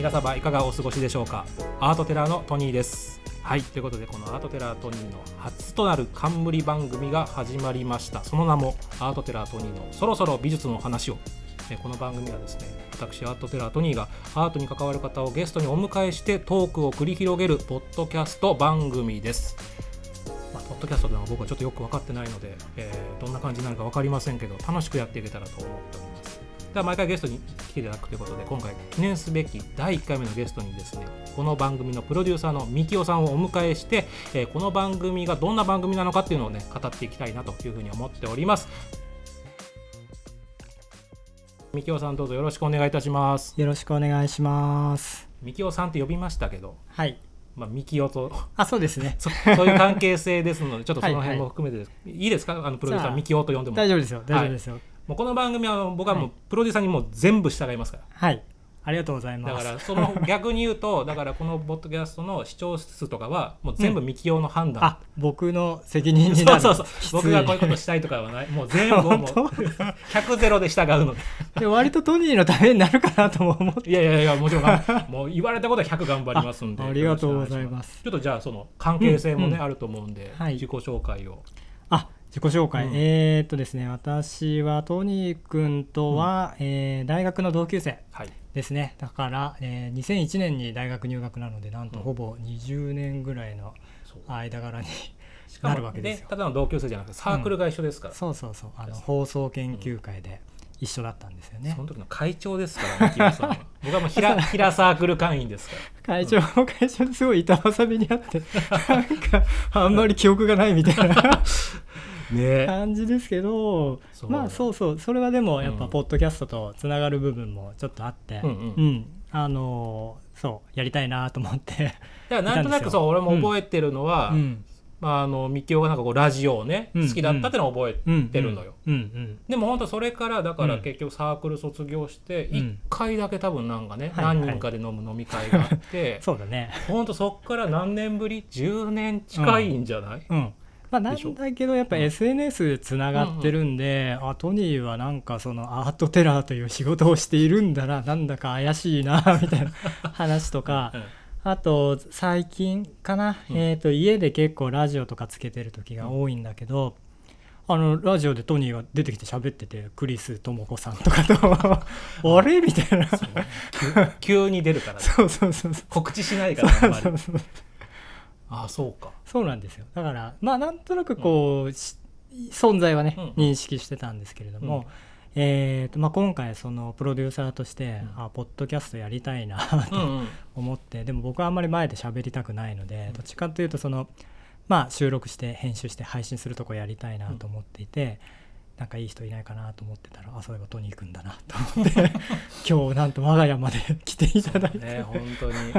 皆様いかがお過ごしでしょうか？アートテラーのトニーです。はいということでこのアートテラートニーの初となる冠番組が始まりました。その名もアートテラートニーのそろそろ美術の話を。えこの番組はですね私アートテラートニーがアートに関わる方をゲストにお迎えしてトークを繰り広げるポッドキャスト番組です。まあ、ポッドキャストでは僕はちょっとよく分かってないので、えーどんな感じになるか分かりませんけど楽しくやっていけたらと思っております。では毎回ゲストに来ていただくということで今回記念すべき第1回目のゲストにですねこの番組のプロデューサーのみきおさんをお迎えして、えーこの番組がどんな番組なのかっていうのをね語っていきたいなというふうに思っておりますみきおさんどうぞよろしくお願いいたしますよろしくお願いします。みきおさんって呼びましたけどはい。まあ、みきおとあ、そうですね。そそういう関係性ですので、ちょっとそのはいはい辺も含めてです、いい、ですか、あのプロデューサー、じゃあミキオと呼んでも。大丈夫ですよ。大丈夫ですよ。もうこの番組は僕はもうはいプロデューサーにもう全部従いますから。はい。ありがとうございだます。からその 逆に言うと、だからこのポッドキャストの視聴数とかはもう全部ミキオの判断。あ、僕の責任になる。そうそうそう。きつい僕がこういうことしたいとかはない。もう全部もう 本100 ゼロで従うので。で割とトニーのためになるかなとも思って。いやいやいや、もちろん、もう言われたことは100頑張りますんで。あありがとうございますちょっとじゃあその関係性もね、うんうんあると思うんで、はい自己紹介を。あ、自己紹介。うんえーっとですね、私はトニー君とは、えー大学の同級生はい。ですね。だから、えー2001年に大学入学なので、なんとうんほぼ20年ぐらいの間柄に。しかなるもわけですよただの同級生じゃなくてサークルが一緒ですから、そうそうそう。あの放送研究会で一緒だったんですよねそ。の時の会長ですからね、僕はもう平平サークル会員ですから。会長も会長ですごい板挟みにあって なんかあんまり記憶がないみたいなね。感じですけどまあそうそうそれはでもやっうんぱポッドキャストとつながる部分もちょっとあって、うんうん。あのそうやりたいなと思って、だからなんとなくそう俺も覚えてるのは、うん。まあ、あのみきおがなんかこうラジオをね、うん。好きだったってのを覚えうん、てるのよ。うん。うん。でも本当それからだからうん。結局サークル卒業してうん。1回だけ多分なんかね、はいはい。何人かで飲む飲み会があって、そうだね。本当そっから何年ぶり？10年近いんじゃない、うんまあ、なんだけどやっぱうん。SNS つながってるんで、あトニーはなんかそのアートテラーという仕事をしているんだな なんだか怪しいなみたいな話とかうん。あと最近かな、うん。えー、と家で結構ラジオとかつけてる時が多いんだけど、あのラジオでトニーが出てきて喋っててクリス智子さんとかと あ。れ？みたいな。そう急急に出るからね。そうそうそうそう。告知しないからあんまり。そうそうああそうか。そうなんですよ。だからまあなんとなくこう、し存在はね、うん認識してたんですけれども、えーとまあ、今回そのプロデューサーとして、うん。あポッドキャストやりたいなうんとうん。思って、でも僕はあんまり前で喋りたくないので、どっちかというとその、まあ、収録して編集して配信するとこやりたいなと思っていて、なんかいい人いないかなと思ってたらあそういえばトニーくんだなと思って 今日なんと我が家まで来ていただいて、ね本当に。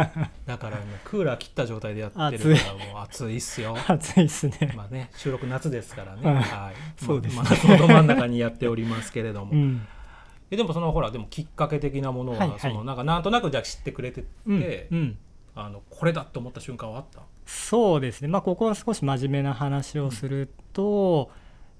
だからねクーラー切った状態でやってるからもう暑い。っすよ。暑いっすね。まあね収録夏ですからね。うん。はい。そうですね。まあ夏のど真ん中にやっておりますけれども、うんえでもそのほらでもきっかけ的なものは、はいはいそのなんかなんとなくじゃあ知ってくれてて、うんうんあのこれだと思った瞬間はあったそうですね、まあ、ここは少し真面目な話をすると,、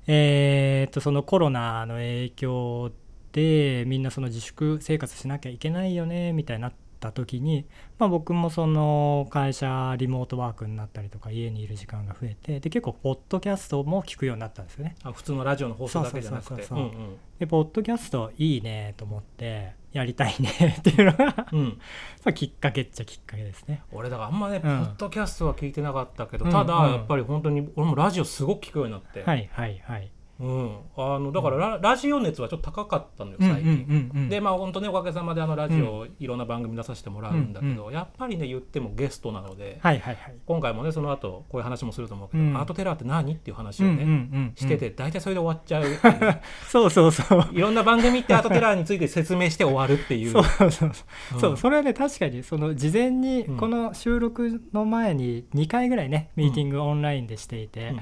えーっとそのコロナの影響でみんなその自粛生活しなきゃいけないよねみたいになった時に、まあ、僕もその会社リモートワークになったりとか家にいる時間が増えてで結構ポッドキャストも聞くようになったんですよね。あ普通のラジオの放送だけじゃなくて。そうそうそうそううん。でポッドキャストいいねと思ってやりたいね っていうのがうん きっかけっちゃきっかけですね。俺だからあんまね、ポッドキャストは聞いてなかったけど、うんただうんやっぱり本当に俺もラジオすごく聞くようになって、はいはいはい。うん、あのだからラ,、ラジオ熱はちょっと高かったのよ最近。うんうんうんうん。でまあ本当ねおかげさまであのラジオ、いろんな番組出させてもらうんだけど、やっぱりね言ってもゲストなので、はいはいはい。今回もねその後こういう話もすると思うけど、うん。アートテラーって何？っていう話をね、うんうんうんうん。してて大体それで終わっちゃう。そうそうそう。いろんな番組ってアートテラーについて説明して終わるっていう。そうそうそう、う。ん。そうそれはね確かにその事前にうんこの収録の前に2回ぐらいねミーティングオンラインでしていて、うん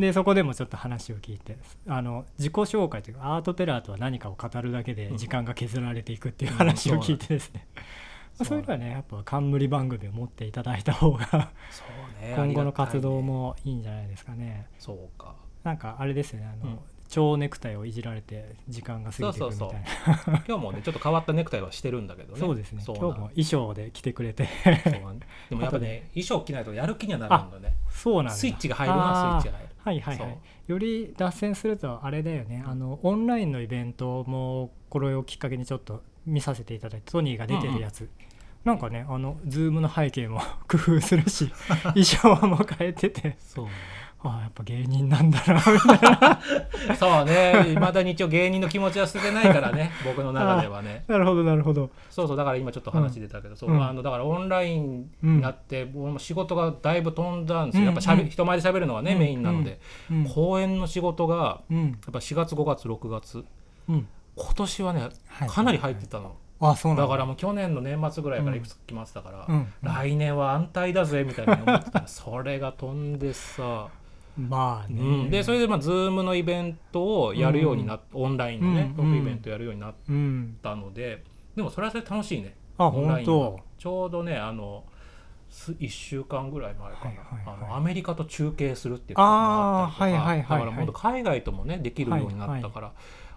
でそこでもちょっと話を聞いてあの自己紹介というかアートテラーとは何かを語るだけで時間が削られていくっていう話を聞いてですね、まあそう。いうのはねやっぱ冠番組を持っていただいた方がそうね。今後の活動もいいんじゃないですかね。そうか。なんかあれですよねあの、うん。蝶ネクタイをいじられて時間が過ぎていくみたいな。今日もねちょっと変わったネクタイはしてるんだけどね。そうですね。今日も衣装で来てくれて。でもやっぱね 衣装着ないとやる気にはなるんだよねそうなんだ。スイッチが入るなスイッチが入るはいはいはい。より脱線するとあれだよね。あのオンラインのイベントもこれをきっかけにちょっと見させていただいてトニーが出てるやつ、なんかねあのズームの背景も 工夫するし衣装も変えてて。そうああやっぱ芸人なんだなみたいな。そうね。いまだに一応芸人の気持ちは捨ててないからね 僕の中ではね。なるほどなるほど。そうそうだから今ちょっと話出たけど、そううん。あのだからオンラインになって、俺も仕事がだいぶ飛んだんですよ、やっぱしゃべうん。人前で喋るのがね、うん。メインなので、うん。公演の仕事がうん。やっぱ4月5月6月。うん。今年はねはいかなり入ってたの、あそうなんだ。からもう去年の年末ぐらいからいくつか決まってたから、うん。来年は安泰だぜみたいな思ってたらそれが飛んでさ、まあね、うん、でそれでまあ Zoom のイベントをやるようになっオンラインのね、うんイベントやるようになっうん。たのででもそれはそれで楽しいね。あオンラインちょうどねあのす1週間ぐらい前かな、はいはいはい。あのアメリカと中継するっていうのがあったりとか。はいはいはいはい。だからもっと海外ともねできるようになったから、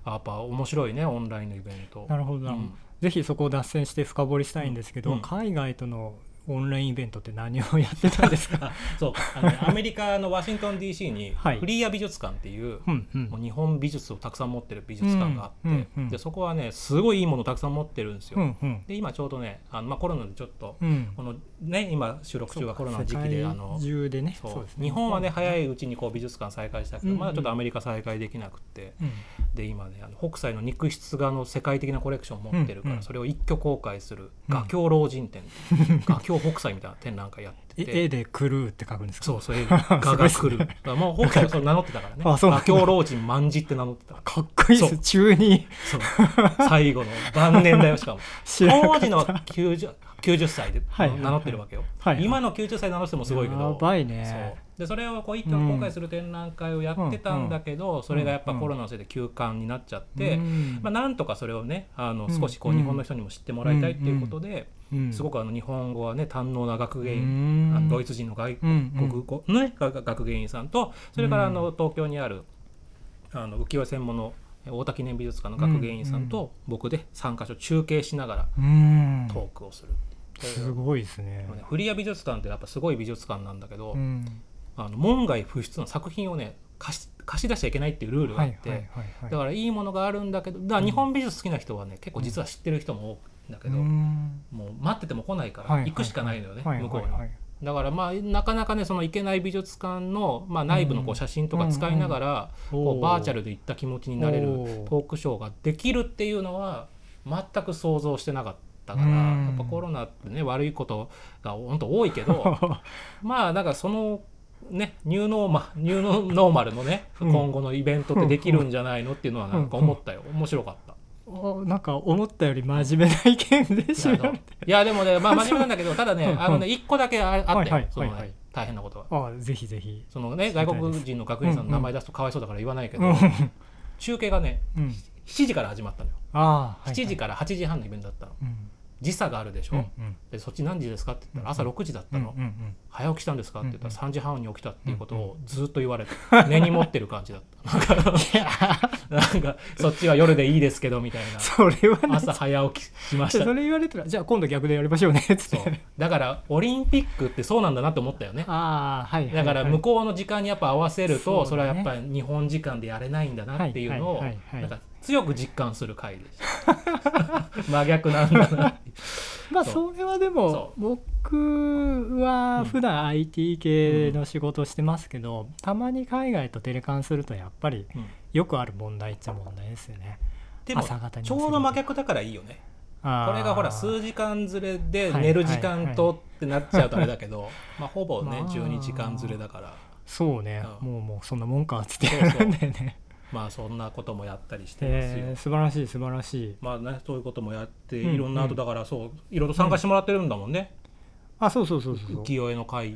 あやっぱ面白いねオンラインのイベント。なるほどなるほど、うん。ぜひそこを脱線して深掘りしたいんですけど、うん。海外とのオンラインイベントって何をやってたんですか？あ そうあのねアメリカのワシントン DC にはい。フリーア美術館っていう、うんうん。もう日本美術をたくさん持ってる美術館があって、うんうんうんでそこはねすごいいいものをたくさん持ってるんですよ。うんうん。で今ちょうどねあの、まあ、コロナでちょっとうん。このね今収録中がコロナの時期であの中でね。日本はね早いうちにこう美術館再開したけど、うんうん。まだちょっとアメリカ再開できなくてうんで今ねあの北斎の肉筆画の世界的なコレクションを持ってるから、うんうんそれを一挙公開する。うん画狂老人展。画狂北斎みたいな展覧会やって えて。絵で狂うって書くんですか？そうそう 絵。が画が来るだからもう北斎はそれ名乗ってたからね。あそうなんだ。画狂老人万字って名乗ってたかっこいいです中に。そう。最後の晩年だよしかも。当時の 90, 90歳で名乗ってるわけよ、はいはい。今の90歳名乗ってもすごいけど。やばいそう。ねでそれをこう一挙公開する展覧会をやってたんだけど、それがやっぱコロナのせいで休館になっちゃって、うん。まあ、なんとかそれをねあのうん。少しこう日本の人にも知ってもらいたいっていうことで、うん。すごくあの日本語はね堪能な学芸う員、ん。あのドイツ人の外うん。国語の、ね、学学芸員さんとそれからあの東京にあるあの浮世絵専門の大田記念美術館の学芸員さんと僕で3か所中継しながらうん。トークをする。すごいですねフリア美術館ってやっぱすごい美術館なんだけど、うんあの門外不出の作品をね貸し貸し出しちゃいけないっていうルールがあって、だからいいものがあるんだけどだから日本美術好きな人はね結構実は知ってる人も多いんだけど、うん。もう待ってても来ないから行くしかないのよね、はい向こうに、だからまあなかなかねその行けない美術館の、まあ、内部のこううん写真とか使いながら、こうバーチャルで行った気持ちになれるトークショーができるっていうのは全く想像してなかったから、うん。やっぱコロナってね悪いことが本当多いけど まあなんかそのねニューノーマニューノーマルのね、うん。今後のイベントってできるんじゃないのっていうのはなんか思ったよ。面白かった。おなんか思ったより真面目な意見でしょいやでもねまあ 真面目なんだけどただねうん。あのね一個だけああって、はいはいそのねはい。はい大変なことは。あぜひぜひ。そのね外国人の学員さんの名前出すとかわいそうだから言わないけど、うん中継がねうん。7時から始まったのよ、ああ7時から8時半のイベントだったの。うん時差があるでしょ、うんうん。でそっち何時ですか？って言ったら朝6時だったの、うんうん早起きしたんですか？って言ったらうん3時半に起きたっていうことをずっと言われて根に持ってる感じだった。なんかそっちは夜でいいですけどみたいな。それはね朝早起きしました。それ言われたらじゃあ今度逆でやりましょうね。っつってだからオリンピックってそうなんだなって思ったよね。ああはいはいだから向こうの時間にやっぱ合わせるとそ,、れはやっぱり日本時間でやれないんだなっていうのをなんか強く実感する回でした。真逆なんだな まあそそれはでもそ僕は普段 IT 系の仕事をしてますけど、たまに海外とテレカンするとやっぱりうん。よくある問題っちゃ問題ですよね。でも朝方にちょうど真逆だからいいよね。ここれがほら数時間ずれで寝る時間とってなっちゃうとあれだけど、まあほぼねまあ。12時間ずれだから。そうね、うん。もうもうそんなもんかっつってそうそう。やるんだよね。まあそんなこともやったりしてますよ、えー、素晴らしい素晴らしい。まあねそういうこともやってうんいろんなあとだからそういろいろ参加してもらってるんだもんね、あそうそうそうそう。浮世絵の会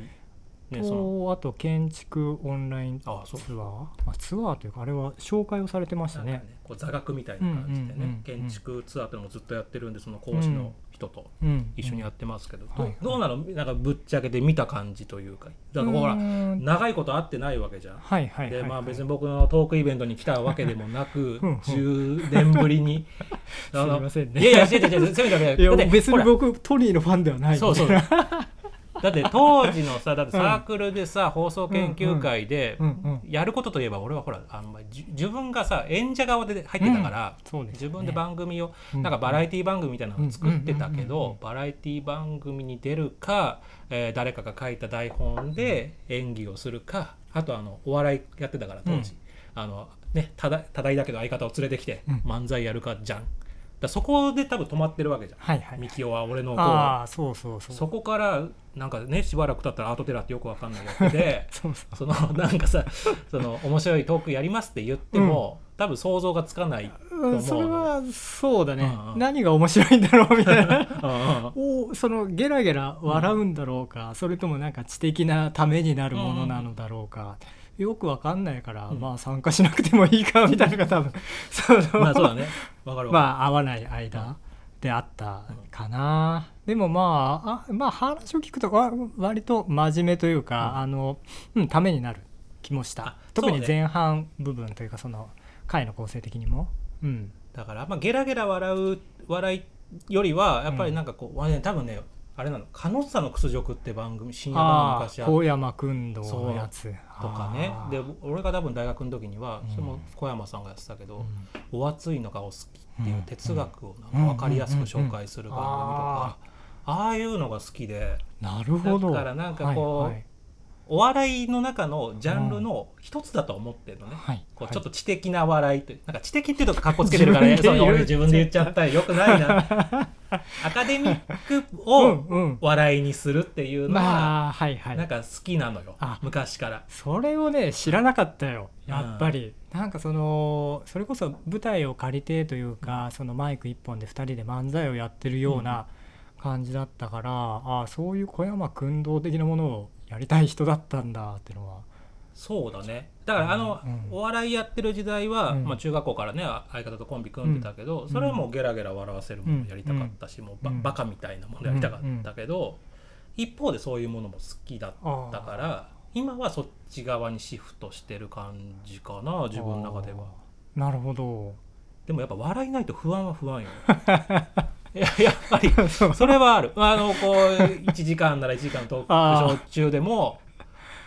ねその。とあと建築オンラインツアあそう。ー、まあ、ツアーというかあれは紹介をされてましたね。ねこう座学みたいな感じでね、うんうんうんうん建築ツアーっていうのもずっとやってるんでその講師の人とうん。一緒にやってますけど、はいはい。どどうなの？なんかぶっちゃけて見た感じというかだからほらうん長いこと会ってないわけじゃん。はいはいはいではい。まあ別に僕のトークイベントに来たわけでもなく うんうん。10年ぶりに。すいませんね。いやいや違う違う違うせめて別に僕トニーのファンではない。そうそう だって当時のさだってサークルでさ、放送研究会でやることといえば俺はほらあんまりじ自分がさ演者側で入ってたから、自分で番組を、うん。なんかバラエティ番組みたいなのを作ってたけどバラエティ番組に出るか、えー誰かが書いた台本で演技をするかあとあのお笑いやってたから当時、あのね多大多大だけど相方を連れてきてうん。漫才やるかじゃん。だそこで多分止まってるわけじゃん。はいはいミキオは俺のこうああそうそうそう。そこからなんかねしばらく経ったらアートテラーってよくわかんないやっててそのなんかさその面白いトークやりますって言っても、多分想像がつかないと思う。のうんそれはそうだね、うんうん何が面白いんだろうみたいな。うんうん。おそのゲラゲラ笑うんだろうか、それともなんか知的なためになるものなのだろうか、よくわかんないから、うん。まあ参加しなくてもいいかみたいなのが多分そのまあそうだね。わかるわまあ合わない間であったかな、でもまああまあ話を聞くとわ割と真面目というか、あのうんためになる気もした。あ特に前半部分というかその回の構成的にも。うん。だから、まあ、ゲラゲラ笑う笑いよりはやっぱりなんかこう、あれね多分ねあれなの「カノッサの屈辱」って番組深夜番ああ昔あっ高山君堂のやつ。とかね。で俺が多分大学の時にはうん。それも小山さんがやってたけどうん「お熱いのがお好き」っていううん。哲学をなんか分かりやすく紹介する番組とかああいうのが好きで。なるほど。だからなんかこうお笑いの中のジャンルの一つだと思ってるのね。はい。こうちょっと知的な笑いというなんか知的っていうとかっこつけてるからね自分自分で言っちゃった。よくないな。アカデミックうんをうん。笑いにするっていうのはまあはいはい。なんか好きなのよ。あ昔から。それをね知らなかったよ。やっぱり、なんかそのそれこそ舞台を借りてというかそのマイク一本で2人で漫才をやってるような感じだったから、ああそういう小山君堂的なものをやりたい人だったんだっていうのは。そうだね。だからあの、うん。お笑いやってる時代は、うん。まあ、中学校からね相方とコンビ組んでたけど、ん。それはもうゲラゲラ笑わせるものをやりたかったし、もうバうん。バカみたいなものやりたかったけど、一方でそういうものも好きだったから今はそっち側にシフトしてる感じかな自分の中では。なるほど。でもやっぱ笑いないと不安は不安よ いややっぱり それはある。あのこう1時間なら1時間ト ー。クショー中でも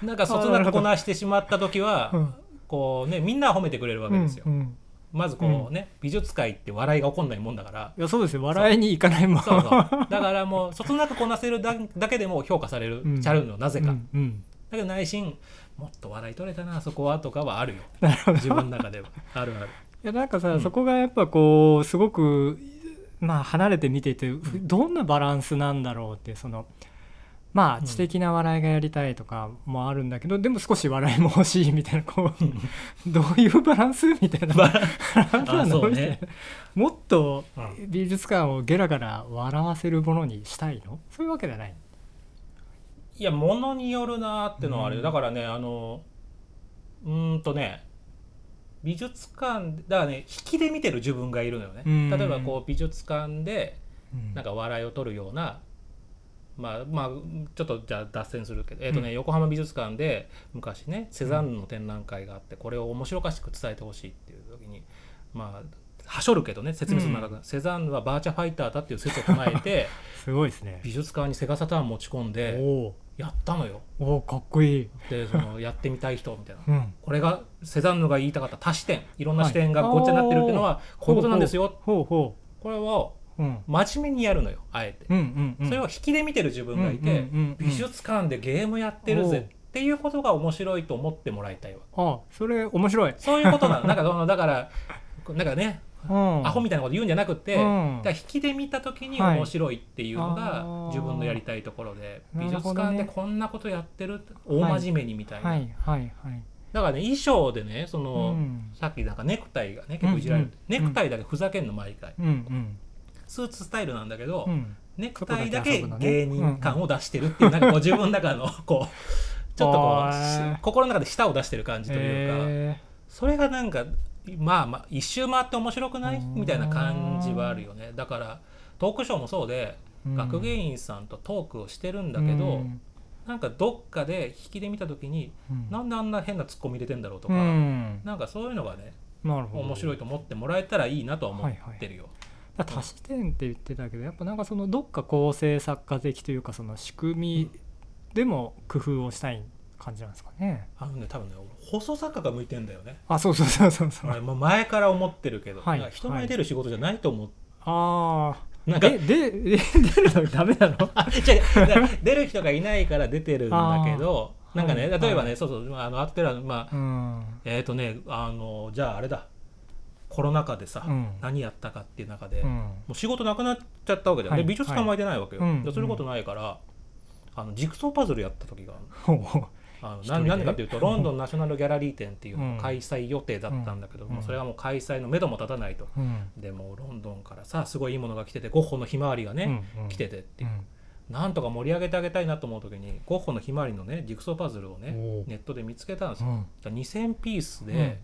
なんかそつなくこなしてしまった時はうん。こうねみんな褒めてくれるわけですよ、うんうん。まずこうね、美術界って笑いが起こんないもんだから。いやそうですよ。笑いに行かないもん。そうそう。だからもうそつなくこなせるだだけでも評価される、うん。ちゃうのなぜか、うんうん。だけど内心もっと笑い取れたなそこはとかはあるよ自分の中では。あるある。いやなんかさ、うんそこがやっぱこうすごくまあ離れて見ていてどんなバランスなんだろうってそのまうん。あ知的な笑いがやりたいとかもあるんだけど、でも少し笑いも欲しいみたいなこう どういうバランスみたいな。ね。もっとう美術館をゲラゲラ笑わせるものにしたいの？そういうわけじゃないいやものによるなってのはあるよ、うん。だからねあのうーんとね美術館だからね引きで見てる自分がいるのよね、うん。例えばこう美術館でうん。なんか笑いを取るようなまあまあちょっとじゃあ脱線するけど、えーとね横浜美術館で昔ねセザンヌの展覧会があってこれを面白おかしく伝えてほしいっていう時にまあはしょるけどね説明するのが長くなる。セザンヌはバーチャファイターだっていう説を唱えて すごいですね。美術館にセガサターン持ち込んおでおやったのよ。おおかっこいい、でそのやってみたい人みたいな。うん、これがセザンヌが言いたかった多視点。いろんな視点がごっちゃになってるっていうのはこういうことなんですよ。ほうほこれをううん。真面目にやるのよあえて。うんうんうん。それを引きで見てる自分がいて、うんうんうんうん。美術館でゲームやってるぜっていうことが面白いと思ってもらいたいわあそれ面白い、そういうことなの。なんかそのだからなんかね、うん、アホみたいなこと言うんじゃなくて、うん。だ引きで見た時にはい。面白いっていうのあがー。自分のやりたいところで、な美術館でこんなことやってる大真面目にみたいな、はいはいはい。だからね衣装でねその、うん。さっきなんかネクタイがね結構いじられる、うんうんネクタイだけふざけんの毎回。うんうん。スーツスタイルなんだけど、うん。ネクタイだけ芸人感を出してるっていう、なんかこう自分の中の こうちょっとこう心の中で舌を出してる感じというか、へそれがなんかまあまあ一周回って面白くない？うんみたいな感じはあるよね。だからトークショーもそうで、うん。学芸員さんとトークをしてるんだけど、うん。なんかどっかで引きで見た時に、うん。なんであんな変なツッコミ入れてんだろうとか、うん。なんかそういうのがね面白いと思ってもらえたらいいなとは思ってるよ。だから多視点って言ってたけどやっぱなんかそのどっか構成作家的というかその仕組みでも工夫をしたい感じなんですかね。あのね多分ね放送作家が向いてんだよね。あそうそうそうそうそう。俺もう前から思ってるけど、はい。人前出る仕事じゃないと思う。ああ。なんかででで出るのダメなの？出る人がいないから出てるんだけどあー。なんかね、はい。例えばね、はいそうそうあのアッテラのまあ、うん。えっ、とねあのじゃああれだ。コロナ禍でさ、うん。何やったかっていう中で、もうん。う仕事なくなっちゃったわけだよ、はい。で美術館も空いてないわけよ、はい。うんでそういうことないから、あのジグソーパズルやった時がほうほうあの一人でななんでかっていうとロンドンナショナルギャラリー展っていうのうん。が開催予定だったんだけど、うん。もうそれがもう開催の目処も立たないと、うん。でもうロンドンからさすごいいいものが来ててゴッホのひまわりがね、うんうん。来ててっていう、うん。なんとか盛り上げてあげたいなと思う時にゴッホのひまわりのねジグソーパズルをねネットで見つけたんですよ、うん。だから2000ピースで、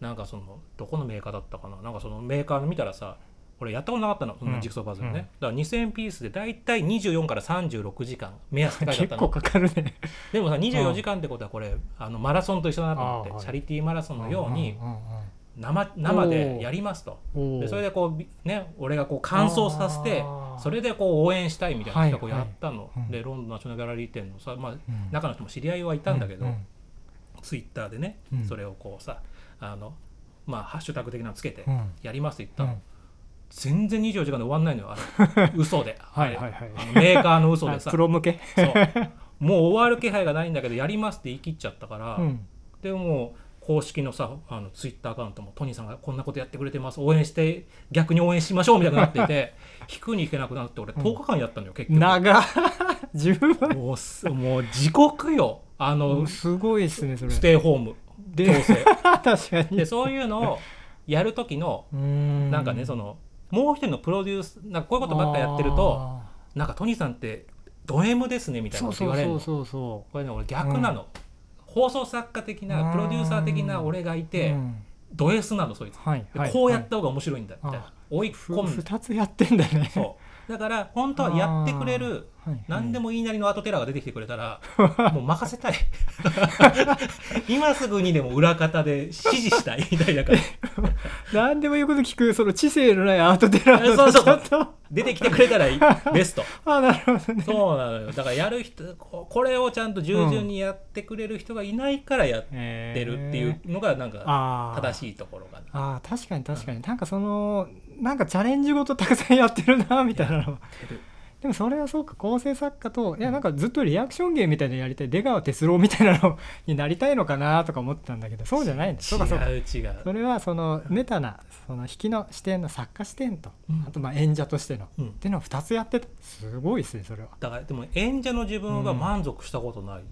なんかそのどこのメーカーだったかな？なんかそのメーカーの見たらさ俺やったことなかったのそん。なジグソーパズルね、うん。だから2000ピースで大体24から36時間目安って書いてあっ結構たのかかるね。でもさ24時間ってことはこれあのマラソンと一緒だなと思ってはい。チャリティーマラソンのようにんん生生でやりますと。うんうんでそれでこうびね俺がこう乾燥させてそれでこう応援したいみたいな企画をはい。やったの、はいうん。でロンドンナショナルギャラリー店のさ、まあ、うん。中の人も知り合いはいたんだけど、うん。ツイッターでね、うん。それをこうさあのまあハッシュタグ的なのつけてうん。やりますって言ったの、うん全然24時間で終わんないのよあれ。嘘で。はい。はいはいメーカーの嘘でさ。あプロ向け？そう。もう終わる気配がないんだけどやりますって言い切っちゃったから、うん。でも公式のさあのツイッターアカウントもトニーさんがこんなことやってくれてます。応援して逆に応援しましょうみたいになっていて 引くに引けなくなって俺10日間やったのよ結局。長っ。自分は。もうすもう地獄よ。あのすごいですねそれ。ステイホーム。で強制。確かに。でそういうのをやる時のななんかねそのもう一人のプロデュースなんかこういうことばっかやってるとなんかトニーさんってド M ですねみたいなこと言われるの。そうそうそこれね俺逆なの、放送作家的なプロデューサー的な俺がいて、うん。ド S なのそいつ、はいはいでこうやった方が面白いんだみたいな、あ追いふ込んで二つやってんだね。そうだから本当はやってくれる何でも言いなりのアートテラーが出てきてくれたら もう任せたい。今すぐにでも裏方で指示したい みたいだから何でも言うこと聞くその知性のないアートテラーそうそう出てきてくれたらいい。ベスト。あなるほどね。そうなのよ。だからやる人ここれをちゃんと従順にやってくれる人がいないからやってるっていうのがなんか正しいところかな。あー確かに確かに、なんかそのなんかチャレンジごとたくさんやってるなみたいなの。でもそれはそうか構成作家といやなんかずっとリアクション芸みたいなのやりたい出川哲朗みたいなのになりたいのかなとか思ってたんだけど そうじゃないんだそうかそう。かそれはそのメタなその引きの視点の作家視点と、うん。あとまあ演者としての、うん。っていうのを2つやってた。すごいですねそれは。だからでも演者の自分が満足したことない、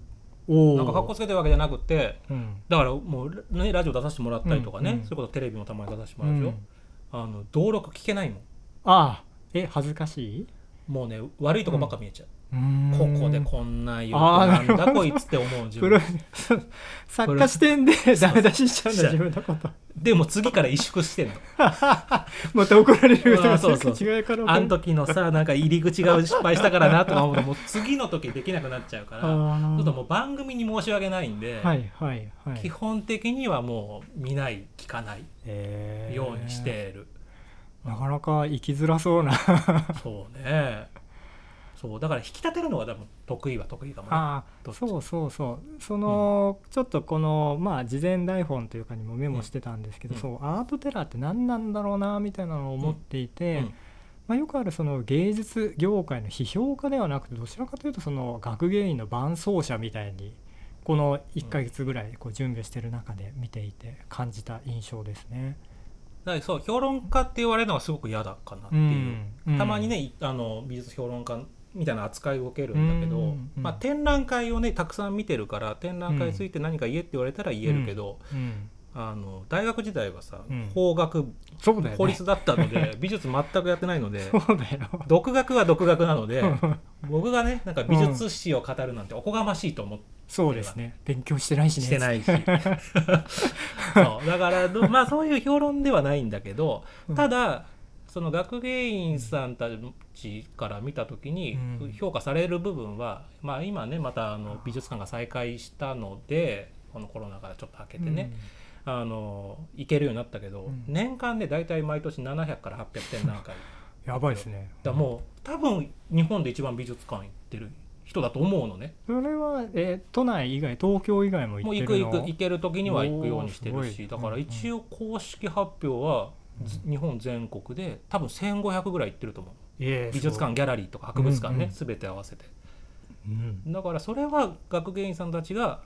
おなんか格好つけてるわけじゃなくてうん。だからもう、ね、ラジオ出させてもらったりとかね、そういうことテレビもたまに出させてもうんらうでしょ、あの登録聞けないもん。ああ。え恥ずかしい？もうね悪いとこばっか見えちゃう、ここでこんな言うなんだこいつって思う自分。作家視点でダメ出ししちゃうんだ自分のこと。でも次から萎縮してんの。また怒られるうわ そうそう。違いからあの時のさなんか入り口が失敗したからなとか思うともう次の時できなくなっちゃうからあー。ちょっともう番組に申し訳ないんで、はいはいはい。基本的にはもう見ない聞かないえー。ようにしてる、なかなか生きづらそうな。そうねそうだから引き立てるのが多分得意は得意かもね。あそうそうそう。その、ちょっとこのまあ事前台本というかにもメモしてたんですけど、うん。そうアートテラーって何なんだろうなみたいなのを思っていて、うん。まあ、よくあるその芸術業界の批評家ではなくてどちらかというとその学芸員の伴奏者みたいにこの1ヶ月ぐらいこう準備してる中で見ていて感じた印象ですね。だそう評論家って言われるのがすごく嫌だかなっていう、うん。たまにねいあの美術評論家みたいな扱いを受けるんだけど、うんうん。まあ、展覧会をねたくさん見てるから展覧会について何か言えって言われたら言えるけど、うんあの大学時代はさ、うん。法学ね。法律だったので 美術全くやってないのでそうだよ。独学は独学なので 僕がねなんか美術史を語るなんておこがましいと思ってそうですね。勉強してないしね。してないし。そう。だからどまあそういう評論ではないんだけどうん。ただその学芸員さんたちから見た時にうん。評価される部分は、まあ今ねまたあの美術館が再開したのでこのコロナからちょっと開けてね、あの行けるようになったけど、うん。年間で大体毎年700から800展覧会。やばいですね。だもう多分日本で一番美術館行ってる人だと思うのね。それは、えー都内以外東京以外も行もうってるの？行く行く行ける時には行くようにしてるしだからうんうん一応公式発表はず日本全国で多分1500ぐらい行ってると思う。えー美術館ギャラリーとか博物館ね、うんうん。全て合わせて。うん。だからそれは学芸員さんたちが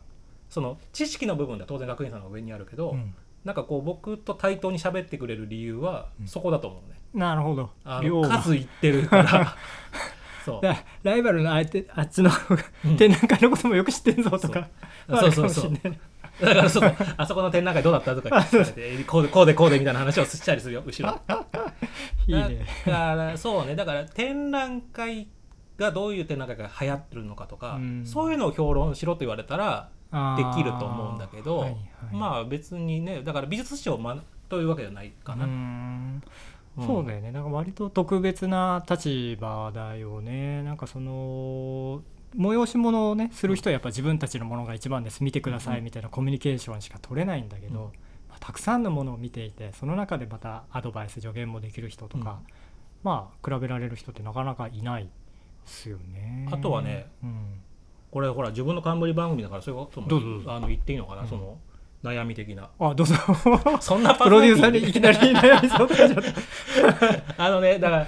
その知識の部分では当然学芸員さんの上にあるけど、うん。なんかこう僕と対等に喋ってくれる理由はうん。そこだと思うね、なるほど。あ数いってるから。そう。ライバルの相手あっちの展覧会のこともよく知ってんぞとか。そうそうそう。あるかもしれないだからそうあそこの展覧会どうだった？とか聞かれてこうでこうでこうでみたいな話をしたりするよ後ろ。いいね。だからそうね。だから展覧会がどういう展覧会が流行ってるのかとか、うん。そういうのを評論しろと言われたらできると思うんだけど、はいはい。まあ別にねだから美術史を学というわけじゃないかな、うん。そうだよね。なんか割と特別な立場だよね。なんかその催し物をねする人はやっぱ自分たちのものが一番です。見てくださいみたいなコミュニケーションしか取れないんだけど、うん。まあたくさんのものを見ていてその中でまたアドバイス助言もできる人とか、まあ比べられる人ってなかなかいないですよね。あとはね、うん。これほら自分の冠番組だからそういうあの言っていいのかな、うん。その悩み的な。あどうぞ。そんなパプロデューサーにいきなり悩み相談じゃった。あのねだから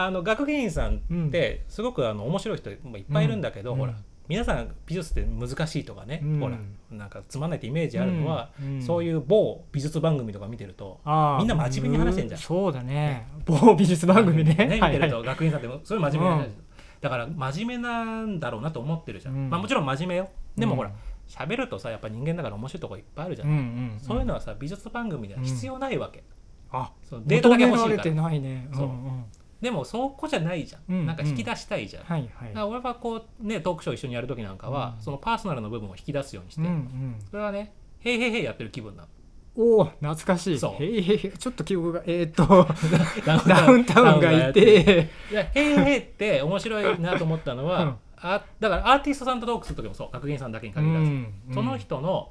あの学芸員さんってすごくあの面白い人もいっぱいいるんだけど、ほらうん。うん皆さん美術って難しいとかね、うん。ほらなんかつまんないってイメージあるのは、うん。そういう某美術番組とか見てると、みんな真面目に話してんじゃん。うそうだね。某美術番組ね。見てると学員さんってそういう真面目な話、うん。だから真面目なんだろうなと思ってるじゃん、うん。まあもちろん真面目よ。でもほらうん喋、るとさやっぱ人間だから面白いとこいっぱいあるじゃん、うんうんそういうのはさ美術番組では必要ないわけ、あそうデータだけ欲しいから。求められてないね。そうん。んでもそこじゃないじゃん、うんなんか引き出したいじゃん、はいはい。だから俺はこうねトークショー一緒にやる時なんかは、うん。そのパーソナルの部分を引き出すようにして、うんうん。それはね「へいへいへい」やってる気分なの。おお懐かしい。そう。へいへいちょっと記憶がえーっと ダダウンタウンがいて。いや「へいへい」って面白いなと思ったのは、うん。あだからアーティストさんとトークする時もそう。学芸員さんだけに限らず、うん。その人の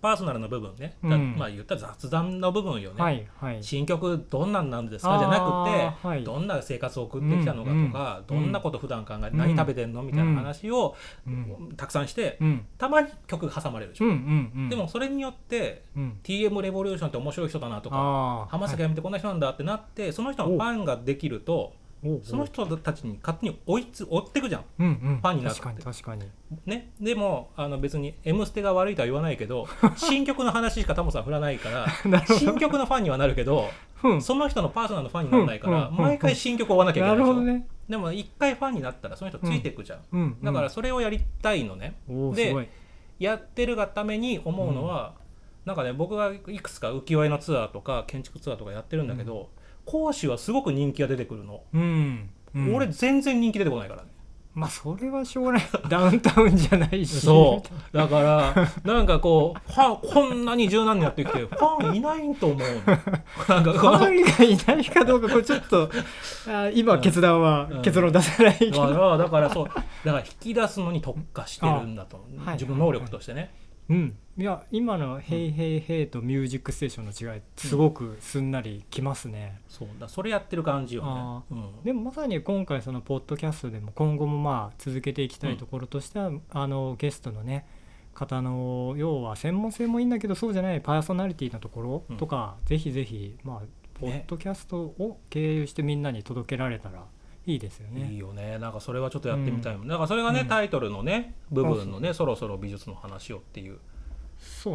パーソナルの部分ね、うん。だまあ言ったら雑談の部分よね、はいはい。新曲どんなんなんですかじゃなくて、はい。どんな生活を送ってきたのかとか、うんどんなこと普段考えて、うん。何食べてんのみたいな話をうん。たくさんして、うん。たまに曲挟まれるでしょ、うんうんうん。でもそれによってうん。TM レボリューションって面白い人だなとか浜崎あゆみってこんな人なんだってなってその人のファンができるとその人たちに勝手に追いつ追ってくじゃん。うんうん。ファンになって。確かに確かに。ね、でもあの別に「M ステ」が悪いとは言わないけど 新曲の話しかタモさん振らないから 新曲のファンにはなるけどうん。その人のパーソナルのファンにならないから、うんうん毎回新曲を追わなきゃいけなないるでしょね。でも一回ファンになったらその人ついていくじゃん、だからそれをやりたいのね、でやってるがために思うのは、なんかね僕がいくつか浮世絵のツアーとか建築ツアーとかやってるんだけど、講師はすごく人気が出てくるの、うん。うん。俺全然人気出てこないからね。まあそれはしょうがない。ダウンタウンじゃないし。そう。だからなんかこうファンこんなに柔軟にやってきてファンいないと思うの。なんかファンがいないかどうかこれちょっとあ今決断はうん。結論出せないけだどからだからそう。だから引き出すのに特化してるんだと。はい。自分の能力としてね、うん。いや今の「ヘイヘイヘイ」と「ミュージックステーション」の違いすごくすんなりきますね、そうだそれやってる感じよあね、うん。でもまさに今回そのポッドキャストでも今後もまあ続けていきたいところとしては、あのゲストのね方の要は専門性もいいんだけどそうじゃないパーソナリティなところとか、ぜひぜひまあポッドキャストを経由してみんなに届けられたらいいですよね。いいよね。なんかそれはちょっとやってみたいもん、だからそれがね、うん。タイトルのね部分のねそろそろ美術の話をっていう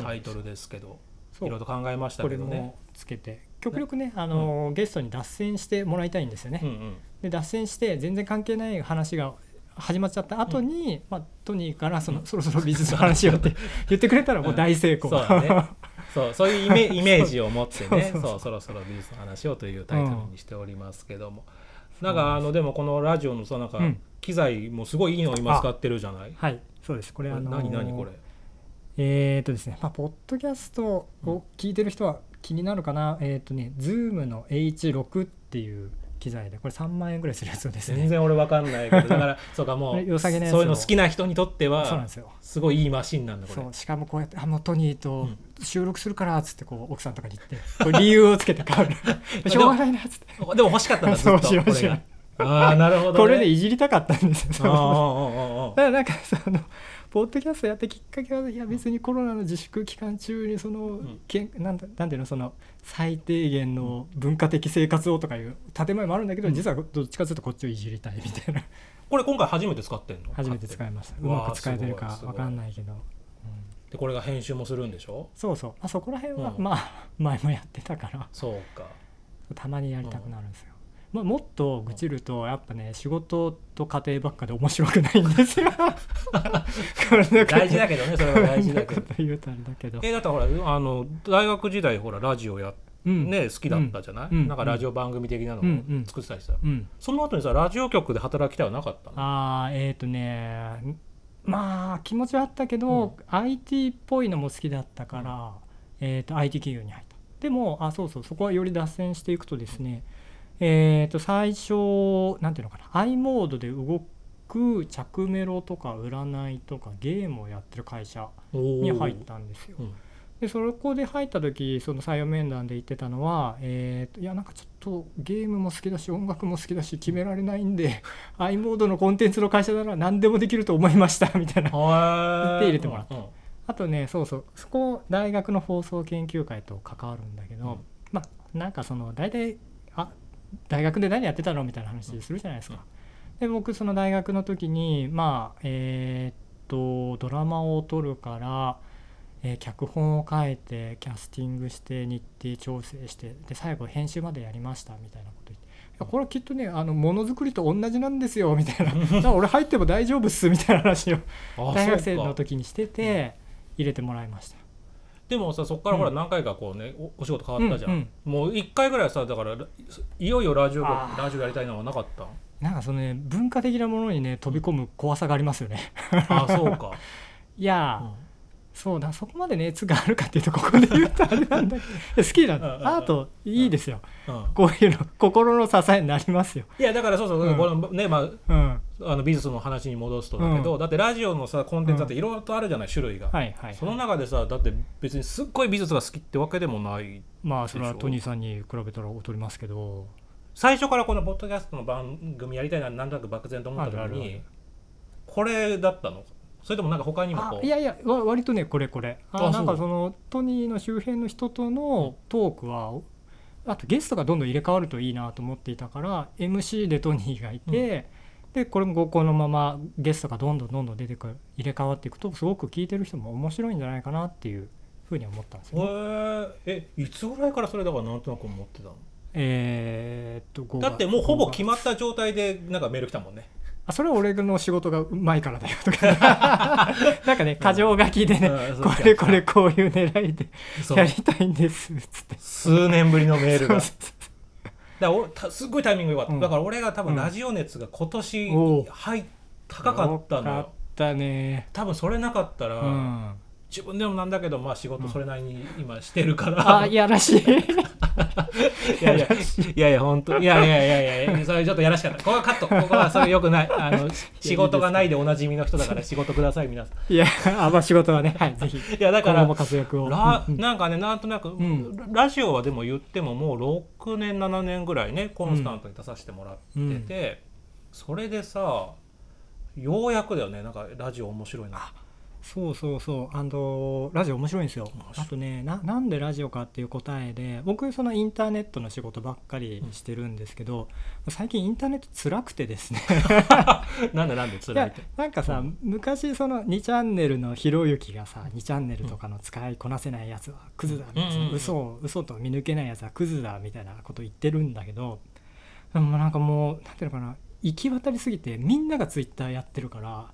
タイトルですけどそいうろいろと考えましたけどね。もつけて。極力ねあの、ゲストに脱線してもらいたいんですよね。うんうん。で脱線して全然関係ない話が始まっちゃった後に、まあトニーからその、そろそろ美術の話をって 言ってくれたらもう大成功。そうだね。そうそういうイメイメージを持ってね。そうそろそろ美術の話をというタイトルにしておりますけども、なんかあのでもこのラジオのさなんかうん。機材もすごいいいのを今使ってるじゃない、はい。そうです。これあのー何何これ？えーっとですねまあポッドキャストを聞いてる人は気になるかな、えーっとね Zoom の H6 ってっていう機材で。これ3万円ぐらいするやつをですね。全然俺わかんないけどだから そうかもこれ良さげそういうの好きな人にとってそうなんはですよ。すごいいいマシンなんだこれ。そうしかもこうやって「あもうトニーとうん。収録するから」っつってこう奥さんとかに言って理由をつけて買う しょうがないなっつって。でも欲しかったんだずっとそうこれが。ああなるほど、ね、これでいじりたかったんですよだからなんかそのポッドキャストやったきっかけはいや別にコロナの自粛期間中にその、ん。こけんなんだなんていうのその最低限の文化的生活をとかいう建前もあるんだけど、うん。実はどっちかというとこっちをいじりたいみたいな。れ今回初めて使ってんの？初めて使いましたうまく使えてるかすごいわかんないけど、うん。でこれが編集もするんでしょ？そうそう。あそこら辺は、うん。まあ前もやってたから。そうか。たまにやりたくなるんですよ、まあ、もっと愚痴るとやっぱね仕事と家庭ばっかで面白くないんですよ。大事だけどね それは大事だけど。言うとあれだけど。えだってほらあの大学時代ほらラジオやうん。ね好きだったじゃない、うん。なんかラジオ番組的なのうん。うをん。作ってたりさ、うん。その後にさラジオ局で働きたいはなかったの？あーえっ、とねまあ気持ちはあったけど、IT っぽいのも好きだったから、えー、と IT 企業に入った。でもあそうそうそこはより脱線していくとですねえっ、と最初なんていうのかな i モードで動く着メロとか占いとかゲームをやってる会社に入ったんですよ。うん。でそこで入った時その採用面談で言ってたのは、えーといやなんかちょっとゲームも好きだし音楽も好きだし決められないんで i モードのコンテンツの会社なら何でもできると思いましたみたいなは手入れてもらった。うんうん。あとねそうそうそこ大学の放送研究会と関わるんだけど、うん。まあなんかその大体あ大学で何やってたのみたいな話するじゃないですか。で僕その大学の時にまあえーっとドラマを撮るから、えー脚本を書いてキャスティングして日程調整してで最後編集までやりましたみたいなこと言って。いやこれはきっとねあのものづくりと同じなんですよみたいな。だから俺入っても大丈夫っすみたいな話をあ大学生の時にしてて入れてもらいましたでもさそこからほらうん。何回かこうねおお仕事変わったじゃん、うんうん。もう1回ぐらいさだからいよいよラジオラジオやりたいのはなかった？なんかそのね文化的なものにね飛び込む怖さがありますよね。あそうか、いやそうだそこまで熱があるかっていうとここで言うとあれなんだけど好きだうんうんうん。アートいいですよ。うん。こういうの心の支えになりますよ。いやだからそうそう、うん。このねまあうん。あの美術の話に戻すとだけど、うん。だってラジオのさコンテンツだっていろいろとあるじゃない種類が、はいはいその中でさだって別にすっごい美術が好きってわけでもないまあそれはトニーさんに比べたら劣りますけど。最初からこのポッドキャストの番組やりたいななんとなく漠然と思った時にこれだったの？それともなんか他にもこう？あいやいやわ割とねこれこれ。ああなんかそのトニーの周辺の人とのトークはあとゲストがどんどん入れ替わるといいなと思っていたから MC でトニーがいて、でこれもこのままゲストがどんどんどんどん出てくる入れ替わっていくとすごく聞いてる人も面白いんじゃないかなっていうふうに思ったんですよ、ね。へー。えいつぐらいからそれだからなんとなく思ってたの？えーっと5だってもうほぼ決ままった状態でなんかメール来たもんねあそれは俺の仕事がうまいからだよとか。なんかね箇条書きでね、うんこれこれこういう狙いでやりたいんですっつって。数年ぶりのメールが。だおたすっごいタイミング良かった、うん。だから俺が多分うん。ラジオ熱が今年おう。入っ高かったのよ。よかったね。多分それなかったら、うん自分でもなんだけどまあ仕事それなりに今してるから、あいやらしい。いやいやいやいや本当いやいやいやいやそれちょっとやらしかった。ここはカット。ここはそれよくない。あの 仕事がないでおなじみの人だから仕事ください皆さん。いやあまあ仕事はねはいぜひ。いやだから今後も活躍を。ラうん。うんなんかねなんとなく、ん。ラジオはでも言ってももう6年7年ぐらいねコンスタントに出させてもらってて、それでさようやくだよね。なんかラジオ面白いなそうそうそう。あのラジオ面白いんですよ。あとねななんでラジオかっていう答えで僕そのインターネットの仕事ばっかりしてるんですけど、最近インターネット辛くてですね。なんでなんで辛いって？なんかさ、うん。昔その2チャンネルのひろゆきがさ2チャンネルとかの使いこなせないやつはクズだみたいな、うん。うん。うん。嘘を嘘と見抜けないやつはクズだみたいなこと言ってるんだけどでもなんかもうなんていうのかな行き渡りすぎてみんながツイッターやってるから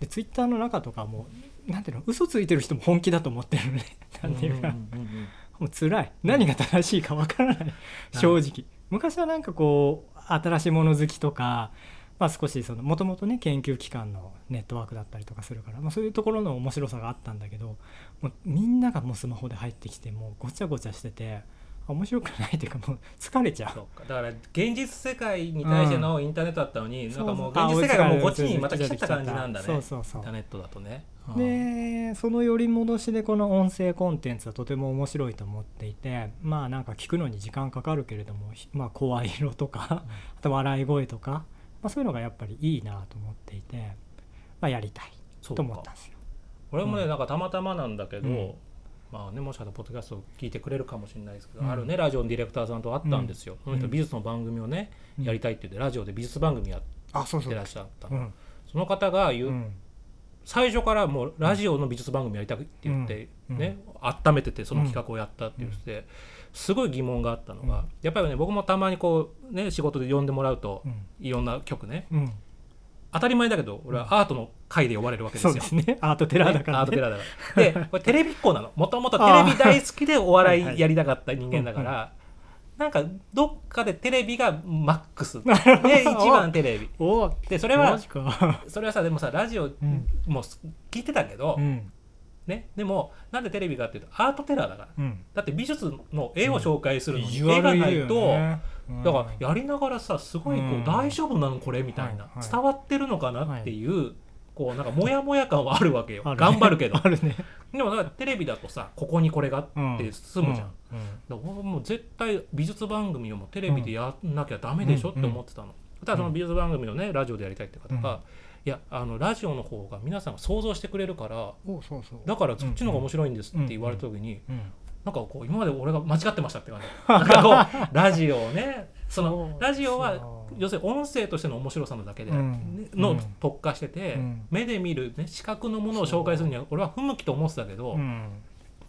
でツイッターの中とかもなんていうの嘘ついてる人も本気だと思ってるのね。なんていうか、ん。んうんうんもう辛い。何が正しいかわからない。正直。昔はなんかこう新しいもの好きとか、まあ、少しそのもともとね研究機関のネットワークだったりとかするから、まあ、そういうところの面白さがあったんだけどもうみんながもうスマホで入ってきてもうごちゃごちゃしてて面白くないっていうかもう疲れちゃう。そうか。だから現実世界に対してのインターネットだったのに、ん。なんかもう現実世界がもうこっちにまた来ちゃった感じなんだね。そうそうそうインターネットだとね、うんでその寄り戻しでこの音声コンテンツはとても面白いと思っていてまあなんか聞くのに時間かかるけれども、ひまあ、声色とかあと笑い声とか、まあ、そういうのがやっぱりいいなと思っていて、まあ、やりたいと思ったんですよ。俺もね、うんなんかたまたまなんだけど、うんまあねもしかしたらポッドキャストを聞いてくれるかもしれないですけど、うん。あるねラジオのディレクターさんと会ったんですよ、その人うん美術の番組をね、うん。やりたいって言ってラジオで美術番組やってらっしゃった。その方が言う、うん。最初からもうラジオの美術番組やりたいって言って、うん。ね温めててその企画をやったって言ってて、すごい疑問があったのが、うん。やっぱりね僕もたまにこうね仕事で呼んでもらうと、うん。いろんな曲ねうん当たり前だけど俺はアートの会で呼ばれるわけですよ。そうですね。アートテラーだから、ね。ねアートテラーだから。で、これテレビっ子なの。もともとテレビ大好きでお笑いやりたかった人間だから、なんかどっかでテレビがマックス。で、一番テレビ。で、それはそれはさ、でもさ、ラジオうん。も聞いてたけどう、んね、でも、なんでテレビかっていうと、アートテラーだから。うん、だって美術の絵を紹介するのに絵がルないと、ねだからやりながらさすごいこう、うん。大丈夫なのこれみたいな、はいはい。伝わってるのかなっていう、こうなんかモヤモヤ感はあるわけよ、頑張るけど。ね。でもだからテレビだとさここにこれがあって済むじゃん、うん。うんだから俺もう絶対美術番組をもうテレビでやんなきゃダメでしょって思ってたの、ただその美術番組をねラジオでやりたいって方が、うんいやあのラジオの方が皆さんが想像してくれるからだからそっちの方が面白いんですって言われた時に、うん。なんかこう今まで俺が間違ってましたって感じ。ラジオをねそのラジオは要するに音声としての面白さのだけで、うん。のうん。特化してて、うん。目で見る、ね、視覚のものを紹介するには俺は不向きと思ってたけど、うん。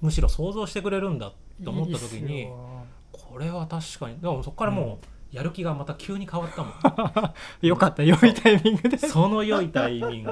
むしろ想像してくれるんだと思った時にこれは確かに。だからそこからもうやる気がまた急に変わったもん、よかった良いタイミングで。その良いタイミング。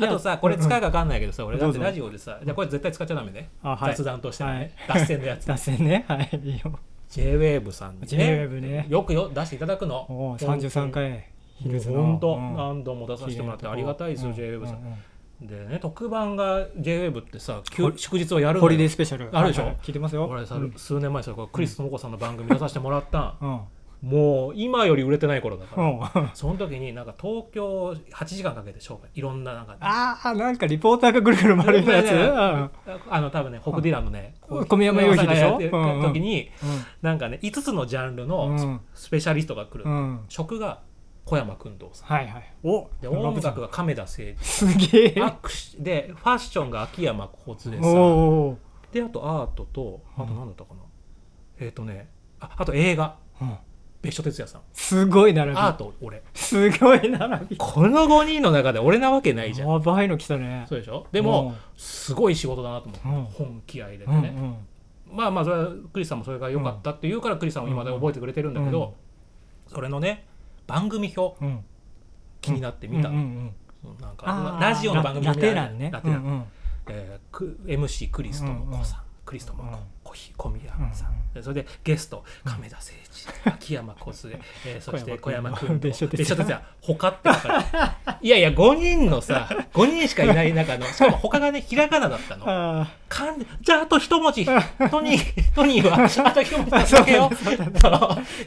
あとさこれ使うか分かんないけどさ、俺だってラジオでさじゃあこれ絶対使っちゃダメね、あはい。雑談としてのね、はい。脱線のやつ。脱線ね。はいいいよ。JWAVE さんに JWAVE ね。よくよ出していただくの。おお33回ヒルズの。本当、うん。何度も出させてもらってありがたいですよ、うん。JWAVE さん、うん。うんでね特番が JWAVE ってさ休祝日をやるのホリデーよスペシャル。あるでしょ？はいはい。聞いてますよ。俺さ、うん。数年前さクリス智子さんの番組出させてもらったん。うん。もう今より売れてない頃だから、うん。その時になんか東京8時間かけて紹介いろんななんかああなんかリポーターがぐるぐる回るやつ、ねあの多分ねホクディランのね小宮山雄飛でしょ？時にうん。なんかね5つのジャンルのうん。スペシャリストが来る、うん。職が小山君堂さん。はいはい。おで音楽が亀田誠司すげえ。アクシでファッションが秋山浩でおさおであとアートとあと何だったかな、えっ、とねああと映画。ー、うん。別所哲也さん。すごい並び。アート俺。すごい並び。この5人の中で俺なわけないじゃん。やばいの来たね。そうでしょ？でもすごい仕事だなと思って、うん。本気合い入れてうん。ね、まあまあそれはクリスさんもそれが良かったって言うからクリスさんも今で覚えてくれてるんだけど、それのね番組表気になって見た。なんあかーラジオの番組ラみたいなラテランね。えーく MC クリス智子さん、クリス智子うん。小ひ小宮さん、うんでそれでゲスト亀田誠司、秋山小菅、えー そして小小山山君別所哲也他って書かれて いやいや5人のさ 5人しかいない中のしかも他がねひらがなだったの。あ漢字じゃああと一文字。トニートニーはあと一文字だけよ。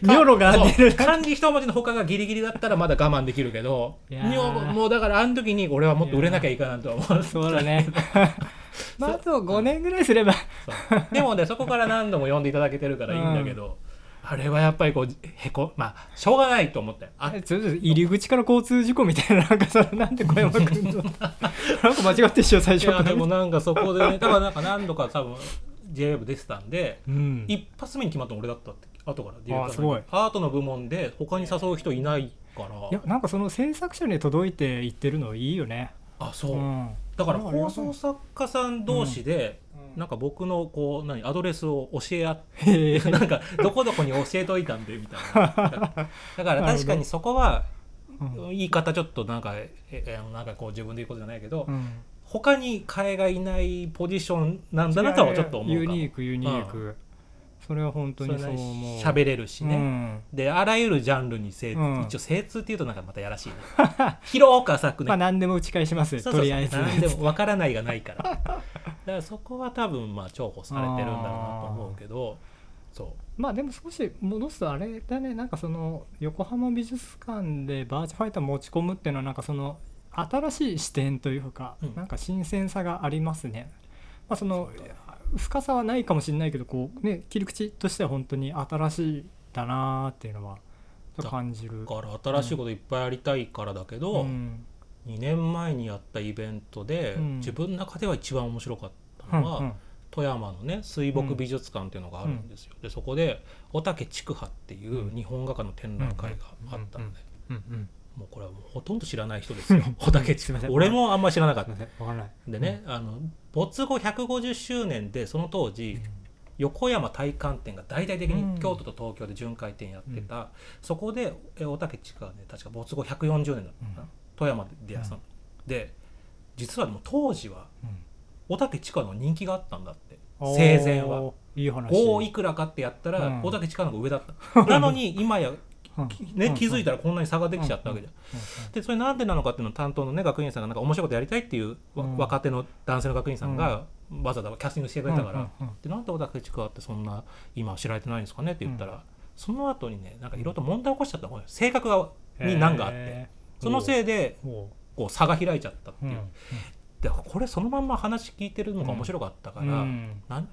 ニョロが出る。漢字一文字の他がギリギリだったらまだ我慢できるけどもうだからあの時に俺はもっと売れなきゃいいかなとは思う。ーそうだねまああと5年ぐらいすれば。でもねそこから何度も呼んでいただけてるからいいんだけど、あれはやっぱりこうへこまあしょうがないと思って。あ入り口から交通事故みたいななんかそれなんで小山君と なんか間違ってっしょ最い初から。やでもなんかそこでねだからなんか何度か多分 JWEB 出てたんで、うん。一発目に決まったの俺だったって後からディレクターアートの部門で他に誘う人いないから。いやなんかその制作者に届いていってるのいいよねあそう、うん。だから放送作家さん同士で、うん。なんか僕のこう何アドレスを教え合って なんかどこどこに教えといたんでみたいな。だから 確かにそこはうん。言い方ちょっとなんかええなんかこう自分で言うことじゃないけど、うん。他に替えがいないポジションなんだなとはちょっと思うかも。ユニークユニーク、それは本当にそう思う。喋れるしね、うん。であらゆるジャンルに精通、うん。一応精通っていうとなんかまたやらしいな 広く浅くね、まあ何でも打ち返しますとりあえず。何でも分からないがないから。だからそこは多分まあ重宝されてるんだろうなと思うけど。そまあでも少し戻すとあれだね。なんかその横浜美術館でバーチファイター持ち込むっていうのはなんかその新しい視点というか、うん。なんか新鮮さがありますね。まあ、その深さはないかもしれないけどこう、ね、切り口としては本当に新しいだなーっていうのは感じるう。だから新しいこといっぱいやりたいからだけど、うん。2年前にやったイベントで、うん。自分の中では一番面白かったのは、うんうん。富山のね水墨美術館っていうのがあるんですよ、でそこで御嶽筑波っていう日本画家の展覧会があったので、うんうんもうこれはもうほとんど知らない人ですよ。御嶽筑すいません。波俺もあんまり知らなかった。すいません。わからない。でね、あの没後150周年でその当時、横山大観展が大々的うんに京都と東京で巡回展やってた、そこでえ御嶽筑波はね確か没後140年だった。かな、うん。富山でやってたの、で実はでも当時は御嶽筑波の人気があったんだって。うん生前は。いい話。5いくらかってやったらうん。御嶽筑波の方が上だった、なのに今や、うんね、気づいたらこんなに差ができちゃったわけじゃん、うん。でそれなん。でなのかっていうのを担当のね学院さん。がなん。か面白いことやりたいっていう若手の男性の学院さんがわざわざキャスティングしてくれたから、でなんで小田ちくわってそんな今知られてないんですかねって言ったら、その後にねなんかいろいろと問題を起こしちゃったの性格がに難があって、へそのせいでこう差が開いちゃったってーいう。う、でこれそのまんま話聞いてるのが面白かったから、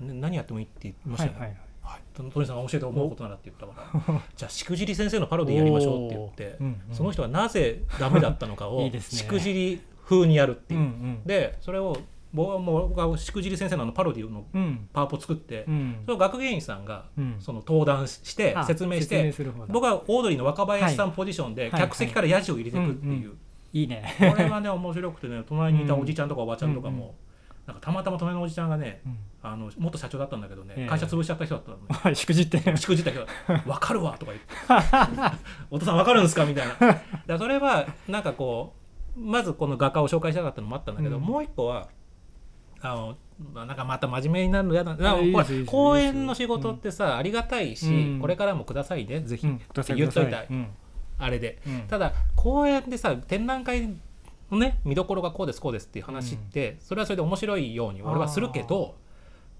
何やってもいいって言いましたよね。はい。ーさんが教えて思うことならって言ったから じゃあしくじり先生のパロディやりましょうって言って、うんうん。その人はなぜダメだったのかを ね。しくじり風にやるっていう、うんうんでそれを僕はもう僕がしくじり先生のあのパロディのうん。パワポ作って、うん。それを学芸員さんがうん。その登壇してあ説明して、僕はオードリーの若林さんポジションではい。客席からヤジを入れていくっていう、はいはい。いいね。これがね面白くてね隣にいたおじちゃんとかおばちゃんとかも、なんかたまたま隣のおじちゃんがねうん。あの元社長だったんだけどね、ええ。会社潰しちゃった人だったのね。はいしくじってねしくじった。けど「分かるわ」とか言って「お父さん分かるんですか?」みたいな。だそれはなんかこうまずこの画家を紹介したかったのもあったんだけど、うん。もう一個はあのまあなんかまた真面目になるの嫌だな。ほ公演の仕事ってさ、ありがたいし、うん。これからもくださいねぜひ、うん。って言っといたい、うん。あれで。うん。ただ公演でさ展覧会のね見どころがこうですこうですっていう話って、それはそれで面白いように俺はするけど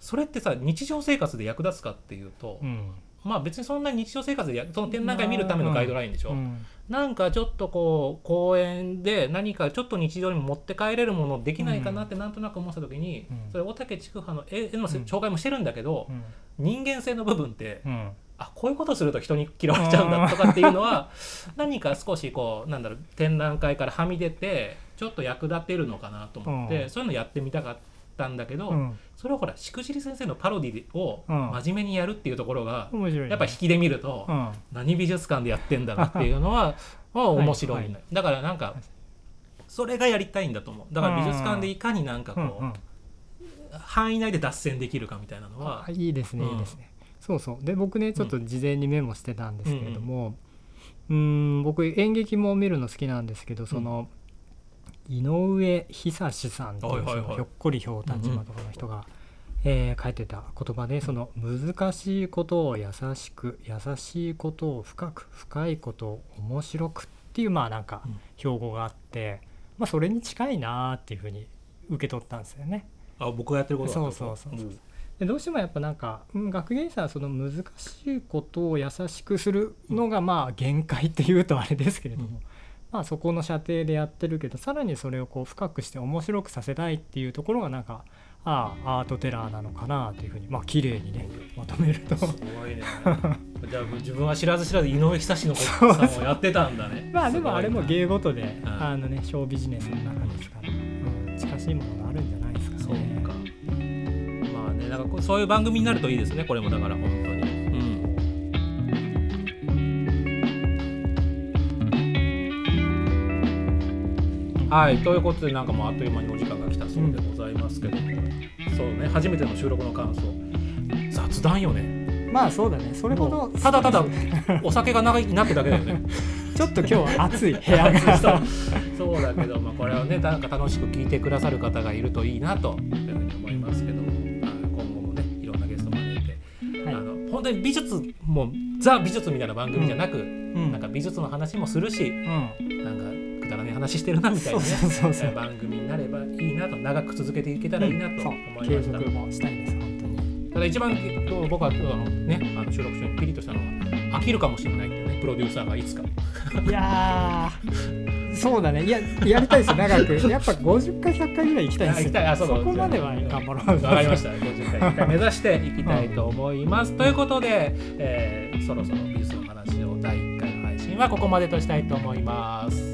それってさ日常生活で役立つかっていうと、うん。まあ別にそんな日常生活でやその展覧会見るためのガイドラインでしょ、うん。なんかちょっとこう公園で何かちょっと日常にも持って帰れるものできないかなってなんとなく思った時に、うん。それ大竹筑波の絵絵の紹介もしてるんだけど、うん。人間性の部分って、うん。あこういうことすると人に嫌われちゃうんだとかっていうのは 何か少しこうなんだろう展覧会からはみ出てちょっと役立てるのかなと思って、うん。そういうのやってみたかったんだけど、うん。それをほらしくじり先生のパロディをうん。真面目にやるっていうところが、面白いね。やっぱ引きで見ると、うん。何美術館でやってんだろうっていうのは まあ面白いね、はい。はいだからなんかそれがやりたいんだと思う。だから美術館でいかになんかこう、うんうん。範囲内で脱線できるかみたいなのはあいいですね、うん。いいですね。そうそう。で僕ねちょっと事前にメモしてたんですけれどもうん。ん。僕演劇も見るの好きなんですけどその、井上久志さんっていうひょっこりひょうたん島とかの人が、えー書いてた言葉でその難しいことを優しく優しいことを深く深いことを面白くっていうまあなんかうん。標語があって、まあ、それに近いなっていうふうに受け取ったんですよね。あ僕がやってることだそうそうそうそうん。でどうしてもやっぱなんかうん学芸員さんはその難しいことを優しくするのがまあ限界っていうとあれですけれども、うんまあそこの射程でやってるけどさらにそれをこう深くして面白くさせたいっていうところがなんかああアートテラーなのかなというふうにまあ綺麗にねまとめると。すごいね。じゃあ自分は知らず知らず井上久志のことさんをやってたんだね。まあでもあれもすごい芸事で、うん。あのねショービジネスの中ですから、うん、近しいものがあるんじゃないですかそうね。か。まあねなんかこうそういう番組になるといいですねこれもだから本当にはい。ということでなんかもうあっという間にお時間が来たそうでございますけども、そうね。初めての収録の感想。雑談よね。まあそうだね。それほどただただ お酒が長いなってだけだよね。ちょっな今日は暑い部屋が。そうそう。だけど、まあ、これをねなんか楽しく聞いてくださる方がいるといいなというふうに思いますけど。も、まあ今後もねいろんなゲスト招いて、はい。あの本当に美術もザ美術みたいな番組じゃなく、うん。なんか美術の話もするしうん。なんか話してるなみたいなね。そうそうそう番組になればいいなと長く続けていけたらいいなと思い継ました。続もしたいです本当に。ただ一番今日僕は今日あの、ね、あの収録中にピリッとしたのは飽きるかもしれないんだよねプロデューサーがいつか。いやーそうだね。いややりたいですよ長く。やっぱ50回100回ぐらい行きたいですよ。行きたい。あそうそこまでは頑張ろうわかりました。50回1回目指していきたいと思います、ということで、えーそろそろ美術の話を第1回の配信はここまでとしたいと思います